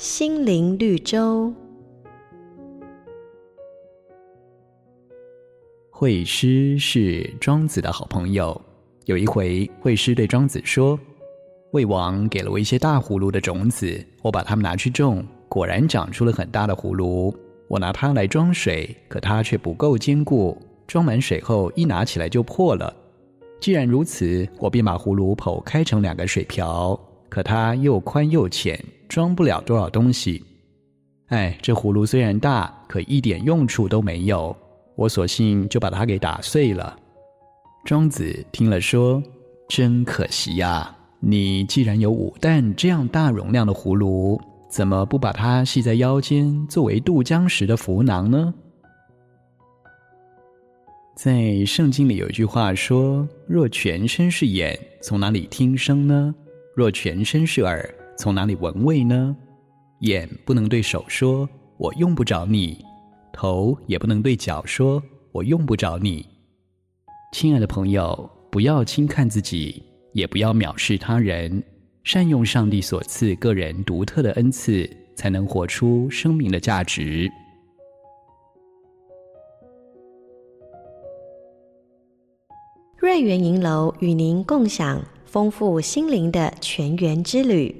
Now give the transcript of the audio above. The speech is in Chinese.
心灵绿洲。惠施是庄子的好朋友。有一回，惠施对庄子说：“魏王给了我一些大葫芦的种子，我把它们拿去种，果然长出了很大的葫芦。我拿它来装水，可它却不够坚固，装满水后一拿起来就破了。既然如此，我便把葫芦剖开成两个水瓢，可它又宽又浅，装不了多少东西。哎，这葫芦虽然大，可一点用处都没有。”我索性就把它给打碎了。庄子听了说：“真可惜呀！你既然有五担这样大容量的葫芦，怎么不把它系在腰间，作为渡江时的浮囊呢？”在圣经里有一句话说：“若全身是眼，从哪里听声呢？若全身是耳，从哪里闻味呢？眼不能对手说：‘我用不着你。’”头也不能对脚说：“我用不着你。”亲爱的朋友，不要轻看自己，也不要藐视他人，善用上帝所赐个人独特的恩赐，才能活出生命的价值。瑞园银楼与您共享丰富心灵的泉源之旅。